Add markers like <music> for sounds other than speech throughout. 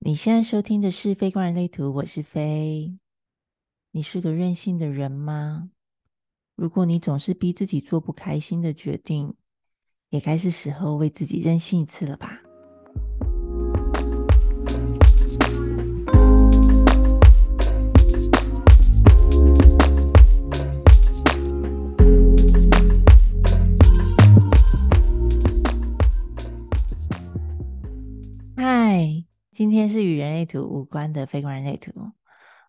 你现在收听的是《非官人类图》，我是飞。你是个任性的人吗？如果你总是逼自己做不开心的决定，也该是时候为自己任性一次了吧？图无关的 Faye 观人类图。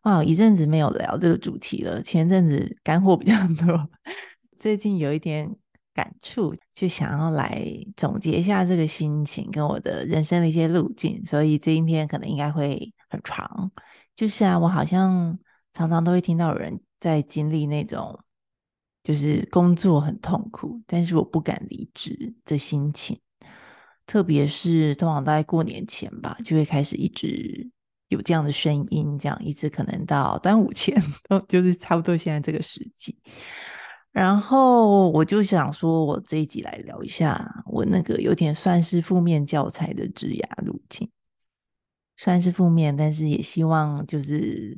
哇，一阵子没有聊这个主题了。前阵子干货比较多，<laughs> 最近有一点感触，就想要来总结一下这个心情跟我的人生的一些路径。所以今天可能应该会很长。就是啊，我好像常常都会听到有人在经历那种，就是工作很痛苦，但是我不敢离职的心情。特别是通常大概过年前吧，就会开始一直有这样的声音，这样一直可能到端午前，<laughs> 就是差不多现在这个时机。然后我就想说，我这一集来聊一下我那个有点算是负面教材的职涯路径，算是负面，但是也希望就是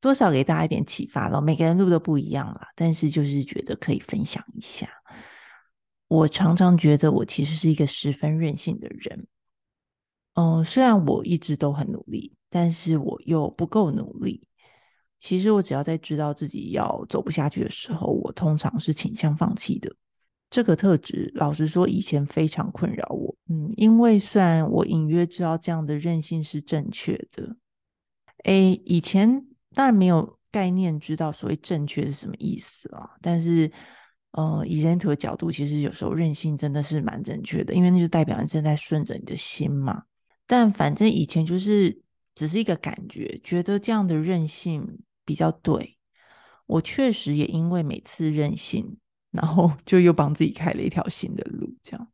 多少给大家一点启发咯。每个人路都不一样啦，但是就是觉得可以分享一下。我常常觉得我其实是一个十分任性的人，嗯，虽然我一直都很努力，但是我又不够努力。其实我只要在知道自己要走不下去的时候，我通常是倾向放弃的。这个特质，老实说，以前非常困扰我。嗯，因为虽然我隐约知道这样的任性是正确的，诶，以前当然没有概念知道所谓正确是什么意思啊，但是。呃，以人图的角度，其实有时候任性真的是蛮正确的，因为那就代表你正在顺着你的心嘛。但反正以前就是只是一个感觉，觉得这样的任性比较对。我确实也因为每次任性，然后 <laughs> 就又帮自己开了一条新的路，这样。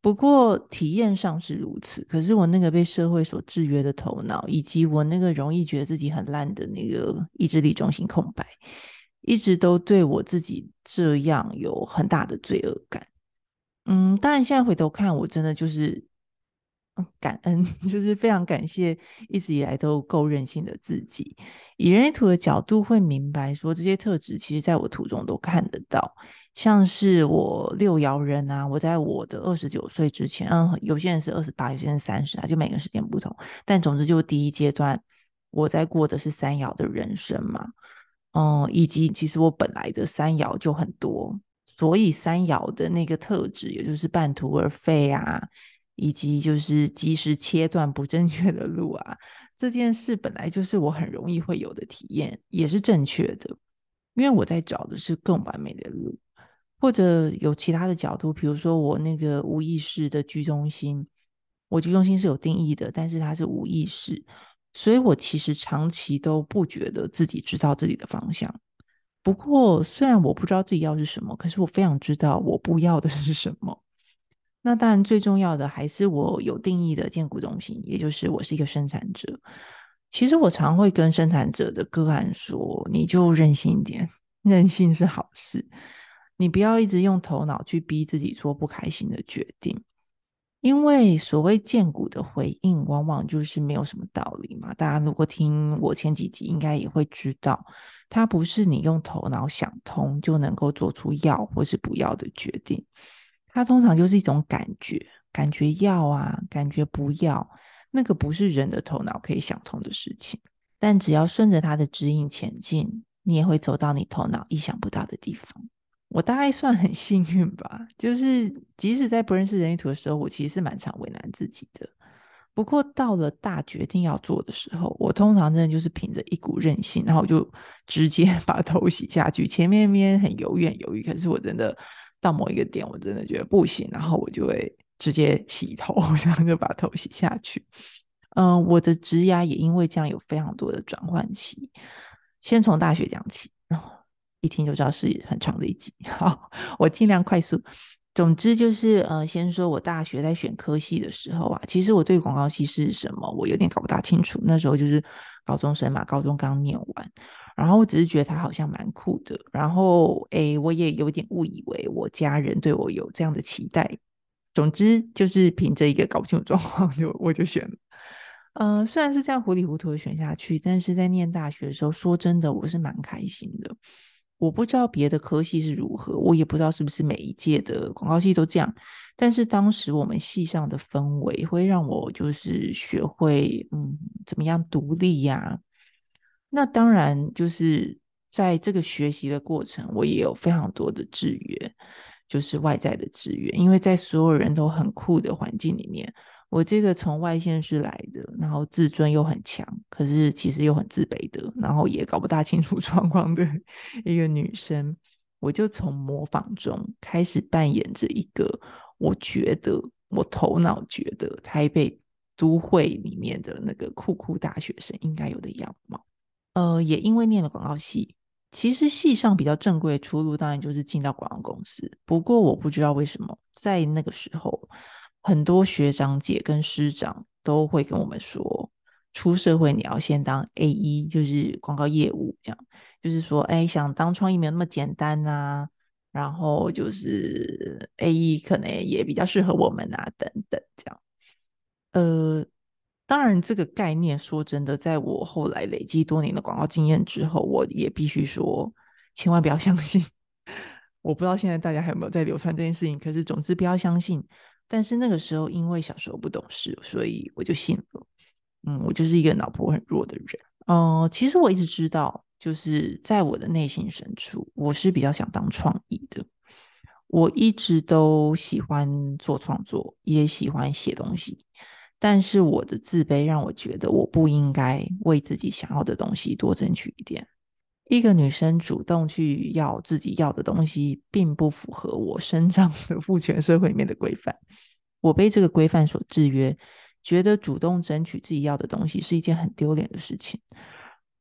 不过体验上是如此，可是我那个被社会所制约的头脑，以及我那个容易觉得自己很烂的那个意志力中心空白。一直都对我自己这样有很大的罪恶感，嗯，当然现在回头看，我真的就是感恩，<laughs> 就是非常感谢一直以来都够任性的自己。以人类图的角度会明白说，这些特质其实在我图中都看得到，像是我六爻人啊，我在我的二十九岁之前，嗯，有些人是二十八，有些人三十啊，就每个时间不同，但总之就第一阶段我在过的是三爻的人生嘛。嗯，以及其实我本来的三爻就很多，所以三爻的那个特质，也就是半途而废啊，以及就是及时切断不正确的路啊，这件事本来就是我很容易会有的体验，也是正确的，因为我在找的是更完美的路，或者有其他的角度，比如说我那个无意识的居中心，我居中心是有定义的，但是它是无意识。所以我其实长期都不觉得自己知道自己的方向。不过，虽然我不知道自己要是什么，可是我非常知道我不要的是什么。那当然，最重要的还是我有定义的建股中心，也就是我是一个生产者。其实我常会跟生产者的个案说：“你就任性一点，任性是好事。你不要一直用头脑去逼自己做不开心的决定。”因为所谓荐骨的回应，往往就是没有什么道理嘛。大家如果听我前几集，应该也会知道，它不是你用头脑想通就能够做出要或是不要的决定。它通常就是一种感觉，感觉要啊，感觉不要，那个不是人的头脑可以想通的事情。但只要顺着它的指引前进，你也会走到你头脑意想不到的地方。我大概算很幸运吧，就是即使在不认识人类图的时候，我其实是蛮常为难自己的。不过到了大决定要做的时候，我通常真的就是凭着一股任性，然后我就直接 <laughs> 把头洗下去。前面面很犹豫犹豫，可是我真的到某一个点，我真的觉得不行，然后我就会直接洗头，<laughs> 然后就把头洗下去。嗯，我的职涯也因为这样有非常多的转换期，先从大学讲起。一听就知道是很长的一集，好，我尽量快速。总之就是，呃，先说我大学在选科系的时候啊，其实我对广告系是什么，我有点搞不大清楚。那时候就是高中生嘛，高中刚念完，然后我只是觉得他好像蛮酷的，然后诶，我也有点误以为我家人对我有这样的期待。总之就是凭着一个搞不清楚状况，就我就选了。呃，虽然是这样糊里糊涂的选下去，但是在念大学的时候，说真的，我是蛮开心的。我不知道别的科系是如何，我也不知道是不是每一届的广告系都这样。但是当时我们系上的氛围会让我就是学会，嗯，怎么样独立呀、那当然就是在这个学习的过程，我也有非常多的制约，就是外在的制约，因为在所有人都很酷的环境里面。我这个从外县市来的，然后自尊又很强，可是其实又很自卑的，然后也搞不大清楚 <laughs> 状况的一个女生，我就从模仿中开始扮演着一个我觉得我头脑觉得台北都会里面的那个酷酷大学生应该有的样貌。呃，也因为念了广告系，其实系上比较正规的出路当然就是进到广告公司。不过我不知道为什么在那个时候。很多学长姐跟师长都会跟我们说，出社会你要先当 AE，就是广告业务，这样就是说，哎，想当创意没有那么简单啊，然后就是 AE 可能也比较适合我们啊，等等这样。呃，当然这个概念说真的，在我后来累积多年的广告经验之后，我也必须说，千万不要相信。<laughs> 我不知道现在大家还有没有在流传这件事情，可是总之不要相信。但是那个时候，因为小时候不懂事，所以我就信了。嗯，我就是一个脑波很弱的人。哦、其实我一直知道，就是在我的内心深处，我是比较想当创意的。我一直都喜欢做创作，也喜欢写东西。但是我的自卑让我觉得，我不应该为自己想要的东西多争取一点。一个女生主动去要自己要的东西，并不符合我生长的 <laughs> 父权社会里面的规范。我被这个规范所制约，觉得主动争取自己要的东西是一件很丢脸的事情。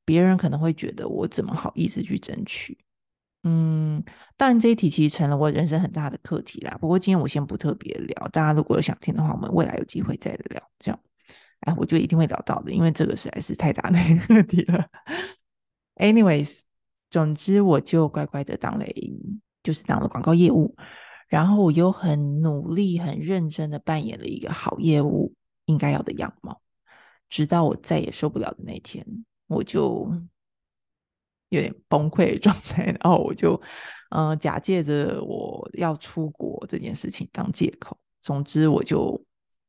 别人可能会觉得我怎么好意思去争取？嗯，当然这一题其实成了我人生很大的课题啦。不过今天我先不特别聊，大家如果有想听的话，我们未来有机会再聊。这样，哎，我就一定会聊到的，因为这个实在是太大的一个课题了。Anyways，总之我就乖乖的当了就是当了广告业务，然后我又很努力、很认真的扮演了一个好业务应该要的样貌，直到我再也受不了的那天，我就有点崩溃的状态，然后我就嗯、假借着我要出国这件事情当借口，总之我就。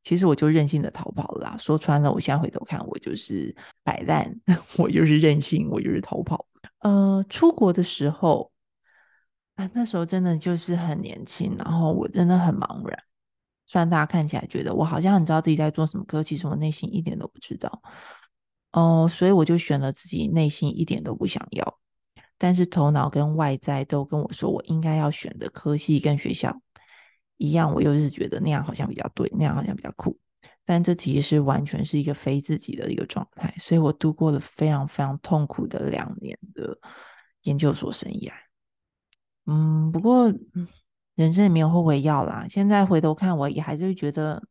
其实我就任性的逃跑了啦，说穿了，我现在回头看，我就是摆烂，<laughs> 我就是任性，我就是逃跑。呃，出国的时候啊，那时候真的就是很年轻，然后我真的很茫然。虽然大家看起来觉得我好像很知道自己在做什么，可其实我内心一点都不知道。哦、所以我就选了自己内心一点都不想要，但是头脑跟外在都跟我说我应该要选的科系跟学校。一样，我又是觉得那样好像比较对，那样好像比较酷，但这其实是完全是一个非自己的一个状态，所以我度过了非常非常痛苦的两年的研究所生涯。嗯，不过人生也没有后悔药啦。现在回头看，我也还是会觉得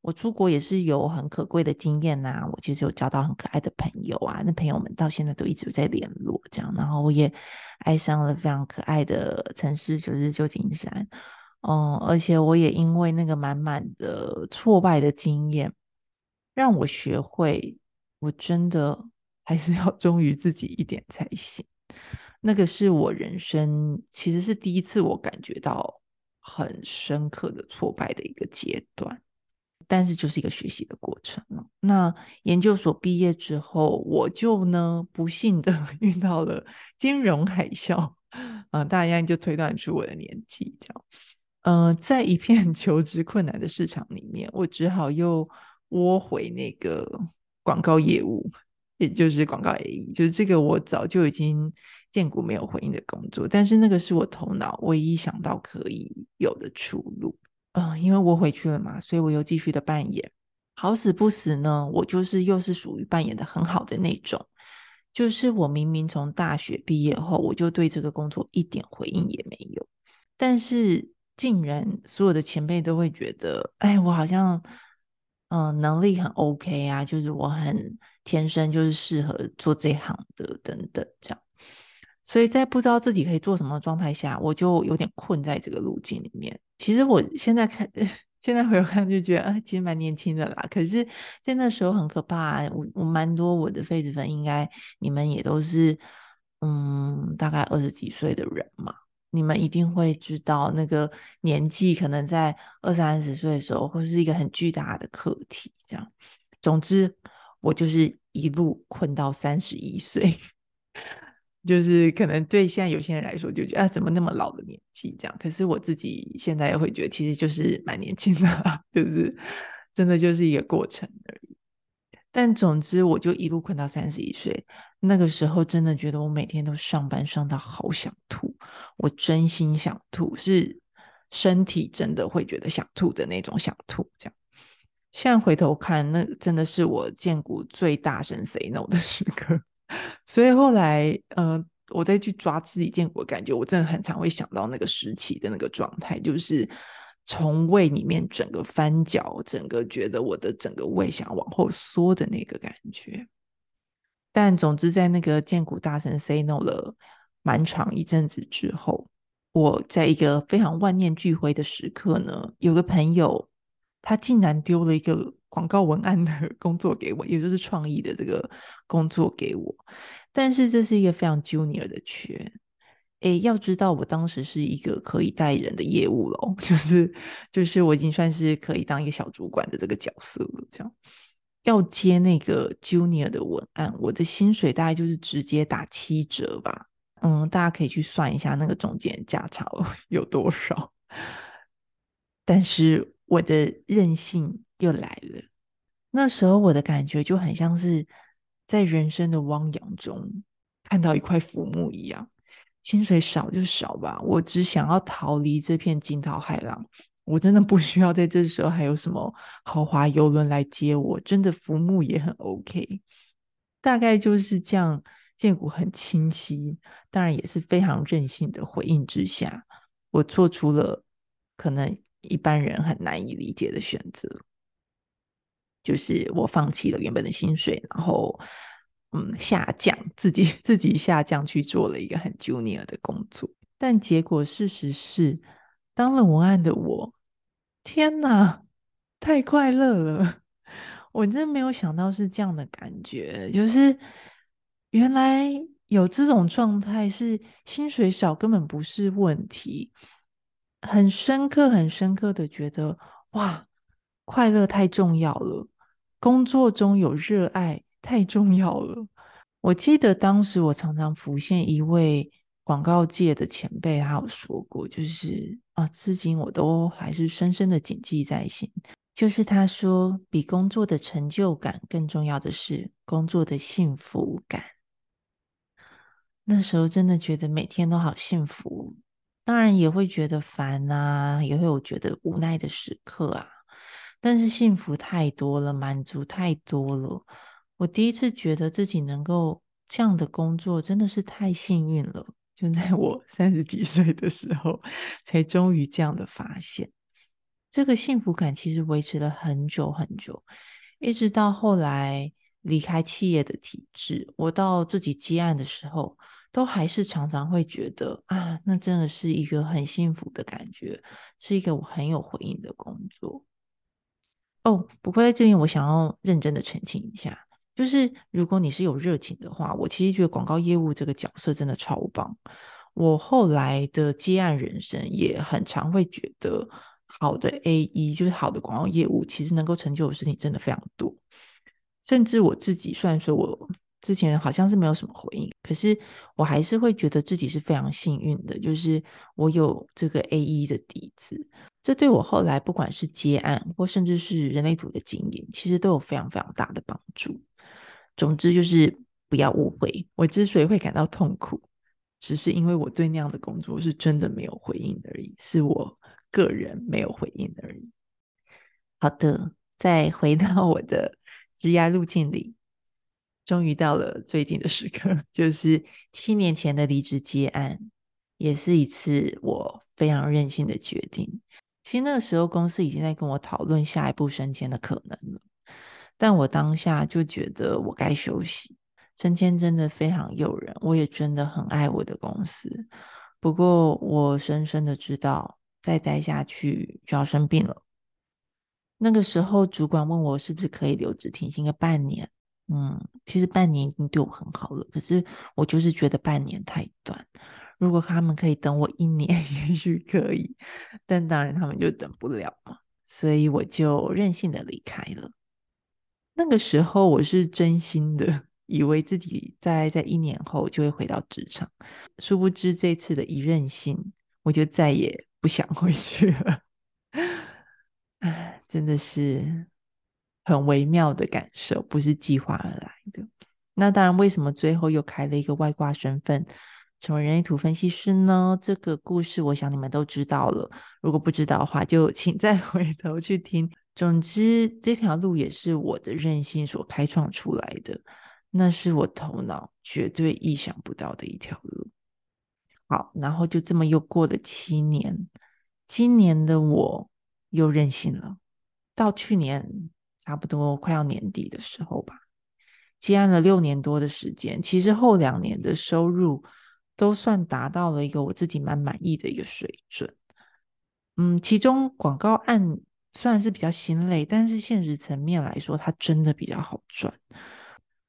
我出国也是有很可贵的经验呐。我其实有交到很可爱的朋友啊，那朋友们到现在都一直在联络，这样，然后我也爱上了非常可爱的城市，就是旧金山。嗯，而且我也因为那个满满的挫败的经验，让我学会，我真的还是要忠于自己一点才行。那个是我人生其实是第一次我感觉到很深刻的挫败的一个阶段，但是就是一个学习的过程。那研究所毕业之后，我就呢不幸的 <laughs> 遇到了金融海啸，嗯，大家就推断出我的年纪，这样。呃，在一片 <laughs> 求职困难的市场里面，我只好又窝回那个广告业务，也就是广告 AE，就是这个我早就已经见过没有回应的工作。但是那个是我头脑唯一想到可以有的出路。嗯、因为我回去了嘛，所以我又继续的扮演。好死不死呢，我就是又是属于扮演的很好的那种。就是我明明从大学毕业后，我就对这个工作一点回应也没有，但是。竟然所有的前辈都会觉得，哎，我好像，嗯、能力很 OK 啊，就是我很天生就是适合做这行的，等等这样。所以在不知道自己可以做什么状态下，我就有点困在这个路径里面。其实我现在看，<laughs> 现在回头看就觉得啊，其实蛮年轻的啦。可是，在那时候很可怕。我我蛮多我的痱子粉，应该你们也都是嗯，大概二十几岁的人嘛。你们一定会知道，那个年纪可能在二三十岁的时候，会是一个很巨大的课题。这样，总之，我就是一路困到三十一岁。<laughs> 就是可能对现在有些人来说，就觉得啊，怎么那么老的年纪这样？可是我自己现在也会觉得，其实就是蛮年轻的，<laughs> 就是真的就是一个过程而已。但总之，我就一路困到三十一岁，那个时候真的觉得我每天都上班上到好想吐，我真心想吐，是身体真的会觉得想吐的那种想吐。这样，现在回头看，那真的是我见过最大声 say no 的时刻。<laughs> 所以后来，呃，我再去抓自己建国感觉，我真的很常会想到那个时期的那个状态，就是从胃里面整个翻搅，整个觉得我的整个胃想往后缩的那个感觉。但总之，在那个建股大神 say no 了蛮长一阵子之后，我在一个非常万念俱灰的时刻呢，有个朋友他竟然丢了一个。广告文案的 <laughs> 工作给我，也就是创意的这个工作给我，但是这是一个非常 junior 的缺。诶，要知道我当时是一个可以带人的业务咯，<laughs> 就是就是我已经算是可以当一个小主管的这个角色了。这样要接那个 junior 的文案，我的薪水大概就是直接打七折吧。嗯，大家可以去算一下那个中间价差 <laughs> 有多少。但是我的任性。又来了，那时候我的感觉就很像是在人生的汪洋中看到一块浮木一样，薪水少就少吧，我只想要逃离这片惊涛骇浪，我真的不需要在这时候还有什么豪华游轮来接我，真的浮木也很 OK，大概就是这样，建谷很清晰，当然也是非常任性的回应之下，我做出了可能一般人很难以理解的选择。就是我放弃了原本的薪水，然后嗯下降，自己 <laughs> 自己下降去做了一个很 junior 的工作，但结果事实是，当了文案的我，天哪，太快乐了！我真没有想到是这样的感觉，就是原来有这种状态，是薪水少根本不是问题，很深刻、很深刻的觉得哇，快乐太重要了。工作中有热爱太重要了。我记得当时我常常浮现一位广告界的前辈，他有说过，就是啊，至今我都还是深深的谨记在心。就是他说，比工作的成就感更重要的是工作的幸福感。那时候真的觉得每天都好幸福，当然也会觉得烦啊，也会有觉得无奈的时刻啊。但是幸福太多了，满足太多了。我第一次觉得自己能够这样的工作，真的是太幸运了。就在我三十几岁的时候，才终于这样的发现。这个幸福感其实维持了很久很久，一直到后来离开企业的体制，我到自己接案的时候，都还是常常会觉得啊，那真的是一个很幸福的感觉，是一个我很有回应的工作。哦，不过在这边我想要认真的澄清一下，就是如果你是有热情的话，我其实觉得广告业务这个角色真的超棒。我后来的接案人生也很常会觉得，好的 AE 就是好的广告业务，其实能够成就的事情真的非常多。甚至我自己虽然说我之前好像是没有什么回应，可是我还是会觉得自己是非常幸运的，就是我有这个 AE 的底子。这对我后来不管是接案或甚至是人类图的经验，其实都有非常非常大的帮助。总之就是不要误会，我之所以会感到痛苦，只是因为我对那样的工作是真的没有回应而已，是我个人没有回应而已。好的，再回到我的职涯路径里，终于到了最近的时刻，<laughs> 就是七年前的离职接案，也是一次我非常任性的决定。其实那个时候，公司已经在跟我讨论下一步升迁的可能了，但我当下就觉得我该休息。升迁真的非常诱人，我也真的很爱我的公司。不过，我深深的知道，再待下去就要生病了。那个时候，主管问我是不是可以留职停薪个半年。嗯，其实半年已经对我很好了，可是我就是觉得半年太短。如果他们可以等我一年，<laughs> 也许可以，但当然他们就等不了嘛，所以我就任性的离开了。那个时候我是真心的以为自己在在一年后就会回到职场，殊不知这次的一任性，我就再也不想回去了。唉，真的是很微妙的感受，不是计划而来的。那当然，为什么最后又开了一个外挂身份，成为人类图分析师呢？这个故事，我想你们都知道了。如果不知道的话，就请再 <laughs> 回头去听。总之，这条路也是我的任性所开创出来的，那是我头脑绝对意想不到的一条路。好，然后就这么又过了七年，今年的我又任性了。到去年差不多快要年底的时候吧，接案了六年多的时间，其实后两年的收入都算达到了一个我自己蛮满意的一个水准。嗯，其中广告案。虽然是比较心累，但是现实层面来说，它真的比较好赚。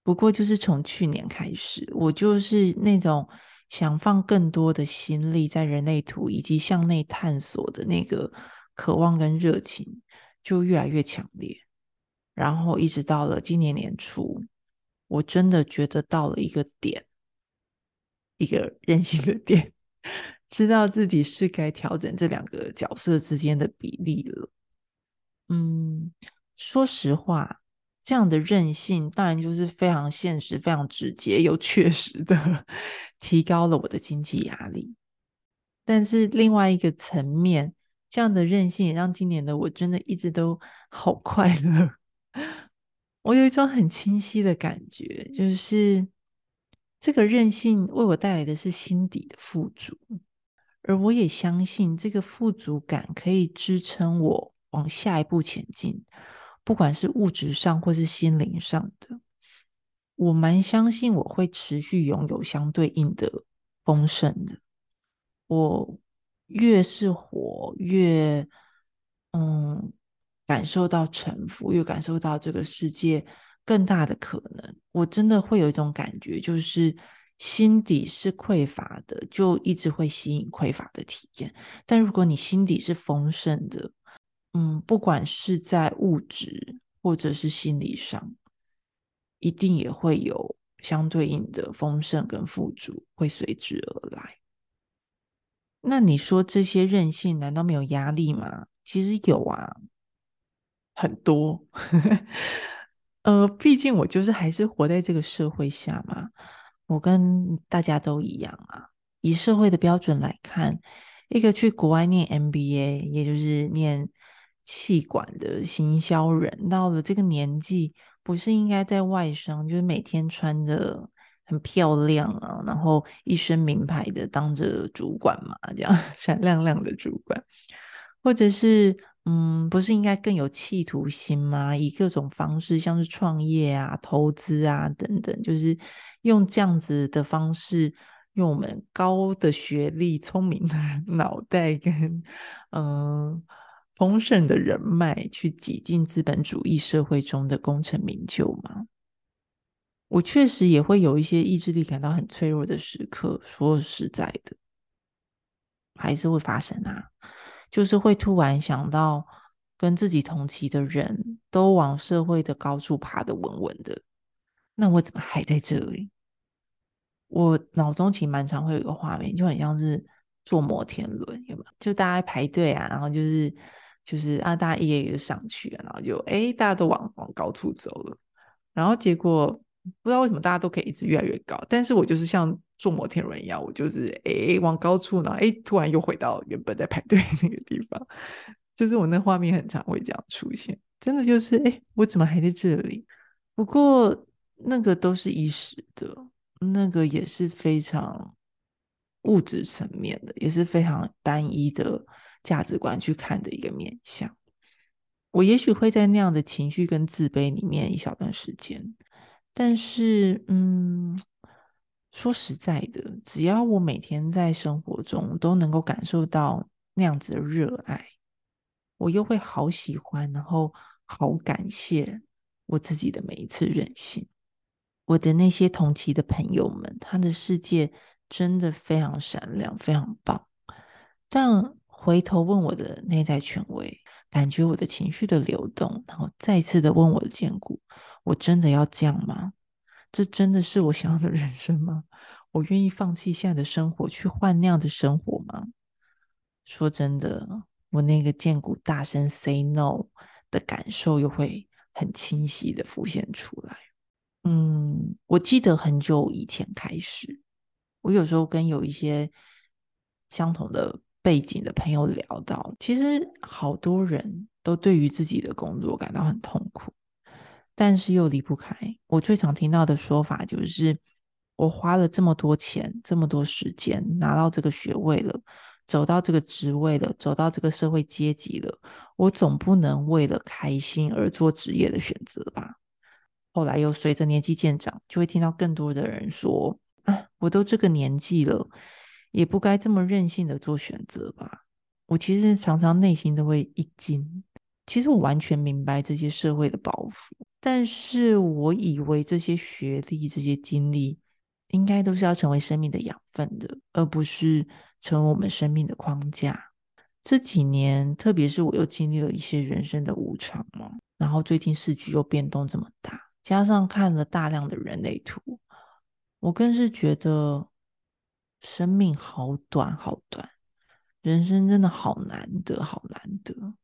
不过，就是从去年开始，我就是那种想放更多的心力在人类图以及向内探索的那个渴望跟热情，就越来越强烈。然后一直到了今年年初，我真的觉得到了一个点，一个任性的点，<laughs> 知道自己是该调整这两个角色之间的比例了。嗯，说实话，这样的任性当然就是非常现实、非常直接又确实的 <laughs> 提高了我的经济压力。但是另外一个层面，这样的任性也让今年的我真的一直都 <laughs> 好快乐。<laughs> 我有一种很清晰的感觉，就是这个任性为我带来的是心底的富足，而我也相信这个富足感可以支撑我。往下一步前进，不管是物质上或是心灵上的，我蛮相信我会持续拥有相对应的丰盛的。我越是活，越嗯感受到臣服，越感受到这个世界更大的可能。我真的会有一种感觉，就是心底是匮乏的，就一直会吸引匮乏的体验。但如果你心底是丰盛的，嗯，不管是在物质或者是心理上，一定也会有相对应的丰盛跟富足会随之而来。那你说这些任性难道没有压力吗？其实有啊，很多。呃，毕竟我就是还是活在这个社会下嘛，我跟大家都一样啊。以社会的标准来看，一个去国外念 MBA，也就是念。气管的行销人到了这个年纪，不是应该在外商，就是每天穿的很漂亮啊，然后一身名牌的当着主管嘛，这样 <laughs> 闪亮亮的主管，或者是嗯，不是应该更有企图心吗？以各种方式，像是创业啊、投资啊等等，就是用这样子的方式，用我们高的学历、聪明的脑袋跟嗯。丰盛的人脉去挤进资本主义社会中的功成名就吗？我确实也会有一些意志力感到很脆弱的时刻。说实在的，还是会发生啊，就是会突然想到，跟自己同期的人都往社会的高处爬得稳稳的，那我怎么还在这里？我脑中其实蛮常会有一个画面，就很像是坐摩天轮，有没有？就大家排队啊，然后就是。就是啊，大家一个一个上去，然后就哎，大家都往往高处走了，然后结果不知道为什么大家都可以一直越来越高，但是我就是像坐摩天轮一样，我就是哎往高处呢，哎突然又回到原本在排队那个地方，就是我那画面很常会这样出现，真的就是哎，我怎么还在这里？不过那个都是一时的，那个也是非常物质层面的，也是非常单一的。价值观去看的一个面向，我也许会在那样的情绪跟自卑里面一小段时间，但是，嗯，说实在的，只要我每天在生活中都能够感受到那样子的热爱，我又会好喜欢，然后好感谢我自己的每一次任性。我的那些同期的朋友们，他的世界真的非常闪亮，非常棒。但回头问我的内在权威，感觉我的情绪的流动，然后再次的问我的荐骨：我真的要这样吗？这真的是我想要的人生吗？我愿意放弃现在的生活，去换那样的生活吗？说真的，我那个剑骨大声 say no 的感受，又会很清晰的浮现出来。嗯，我记得很久以前开始，我有时候跟有一些相同的背景的朋友聊到，其实好多人都对于自己的工作感到很痛苦，但是又离不开。我最常听到的说法就是，我花了这么多钱、这么多时间拿到这个学位了，走到这个职位了，走到这个社会阶级了，我总不能为了开心而做职业的选择吧？后来又随着年纪渐长，就会听到更多的人说：“啊，我都这个年纪了，也不该这么任性的做选择吧。”我其实常常内心都会一惊。其实我完全明白这些社会的包袱，但是我以为这些学历、这些经历，应该都是要成为生命的养分的，而不是成为我们生命的框架。这几年，特别是我又经历了一些人生的无常嘛，然后最近世局又变动这么大。加上看了大量的人类图，我更是觉得生命好短好短，人生真的好难得好难得。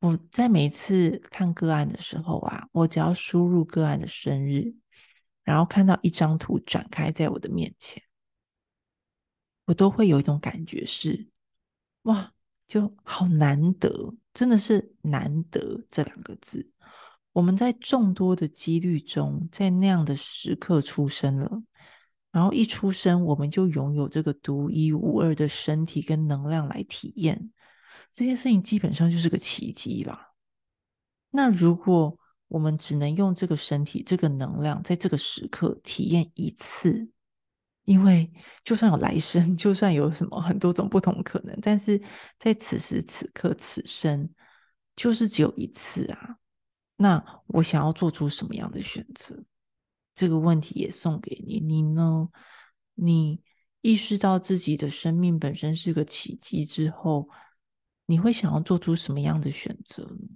我在每次看个案的时候啊，我只要输入个案的生日，然后看到一张图展开在我的面前，我都会有一种感觉是，哇，就好难得，真的是难得这两个字。我们在众多的几率中，在那样的时刻出生了，然后一出生我们就拥有这个独一无二的身体跟能量来体验这件事情，基本上就是个奇迹吧。那如果我们只能用这个身体、这个能量，在这个时刻体验一次，因为就算有来生，<laughs> 就算有什么很多种不同可能，但是在此时此刻、此生，就是只有一次啊。那我想要做出什么样的选择？这个问题也送给你。你呢？你意识到自己的生命本身是个奇迹之后，你会想要做出什么样的选择呢？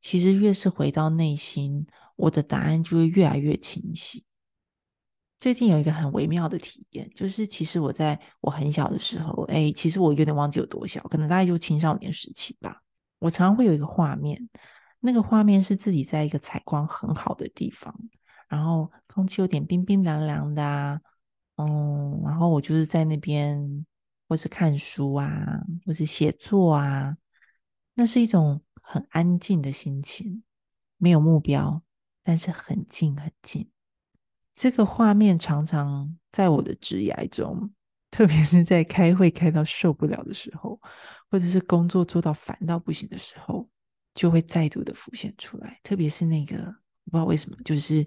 其实越是回到内心，我的答案就会越来越清晰。最近有一个很微妙的体验，就是其实我在我很小的时候，哎，其实我有点忘记有多小，可能大概就青少年时期吧。我常常会有一个画面。那个画面是自己在一个采光很好的地方，然后空气有点冰冰凉凉的啊，嗯，然后我就是在那边，或是看书啊，或是写作啊，那是一种很安静的心情，没有目标，但是很静很静。这个画面常常在我的职涯中，<laughs> 特别是在开会开到受不了的时候，或者是工作做到烦到不行的时候。就会再度的浮现出来，特别是那个不知道为什么，就是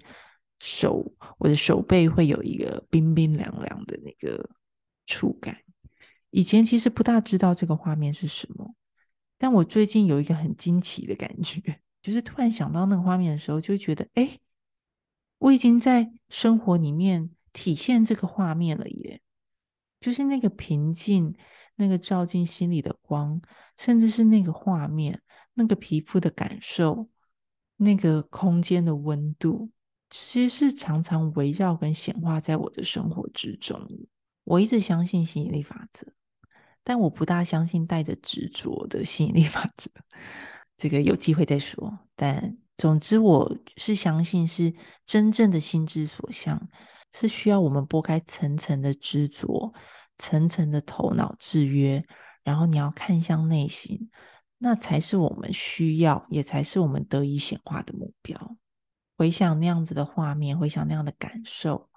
手，我的手背会有一个冰冰凉凉的那个触感。以前其实不大知道这个画面是什么，但我最近有一个很惊奇的感觉，就是突然想到那个画面的时候，就觉得，哎，我已经在生活里面体现这个画面了耶，就是那个平静，那个照进心里的光，甚至是那个画面。那个皮肤的感受，那个空间的温度，其实是常常围绕跟显化在我的生活之中。我一直相信吸引力法则，但我不大相信带着执着的吸引力法则。这个有机会再说。但总之，我是相信是真正的心之所向，是需要我们拨开层层的执着，层层的头脑制约，然后你要看向内心。那才是我们需要，也才是我们得以显化的目标。回想那样子的画面，回想那样的感受，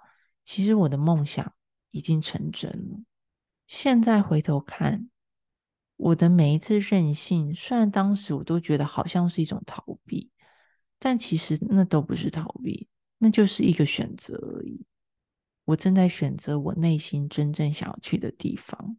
其实我的梦想已经成真了。现在回头看，我的每一次任性，虽然当时我都觉得好像是一种逃避，但其实那都不是逃避，那就是一个选择而已。我正在选择我内心真正想要去的地方。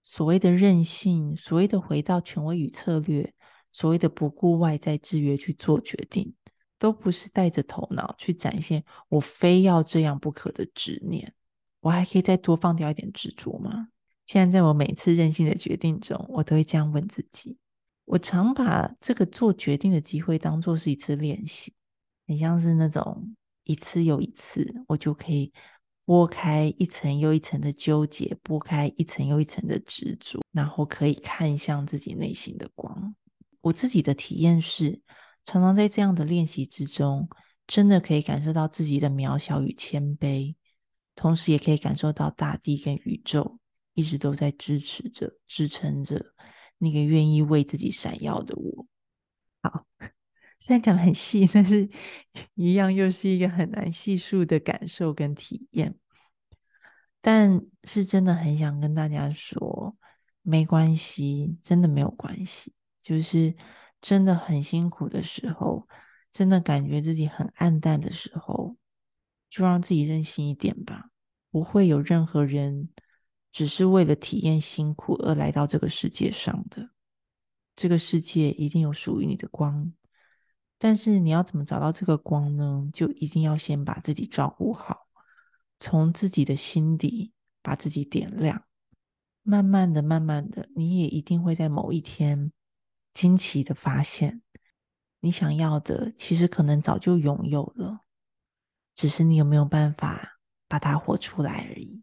所谓的任性，所谓的回到权威与策略，所谓的不顾外在制约去做决定，都不是带着头脑去展现我非要这样不可的执念。我还可以再多放掉一点执着吗？现在在我每次任性的决定中，我都会这样问自己。我常把这个做决定的机会当作是一次练习，很像是那种一次又一次，我就可以。拨开一层又一层的纠结，拨开一层又一层的执着，然后可以看向自己内心的光。我自己的体验是，常常在这样的练习之中，真的可以感受到自己的渺小与谦卑，同时也可以感受到大地跟宇宙一直都在支持着、支撑着那个愿意为自己闪耀的我。好，虽然讲的很细，<laughs> 但是一样又是一个很难细数的感受跟体验。但是真的很想跟大家说，没关系，真的没有关系。就是真的很辛苦的时候，真的感觉自己很暗淡的时候，就让自己任性一点吧。不会有任何人只是为了体验辛苦而来到这个世界上的。这个世界一定有属于你的光。但是你要怎么找到这个光呢？就一定要先把自己照顾好，从自己的心底把自己点亮。慢慢的、慢慢的，你也一定会在某一天惊奇的发现，你想要的其实可能早就拥有了，只是你有没有办法把它活出来而已。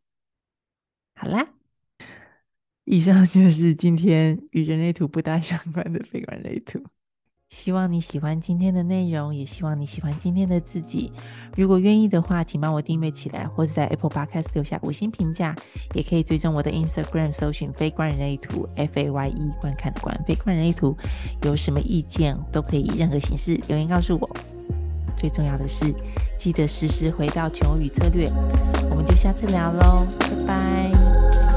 好啦，以上就是今天与人类图不大相关的非人类图。希望你喜欢今天的内容，也希望你喜欢今天的自己。如果愿意的话，请帮我订阅起来，或者在 Apple Podcast 留下五星评价。也可以追踪我的 Instagram，搜寻“非观人类图 ”，F A Y E 观看的观，非观人类图。有什么意见都可以以任何形式留言告诉我。最重要的是，记得时时回到权威与策略。我们就下次聊喽，拜拜。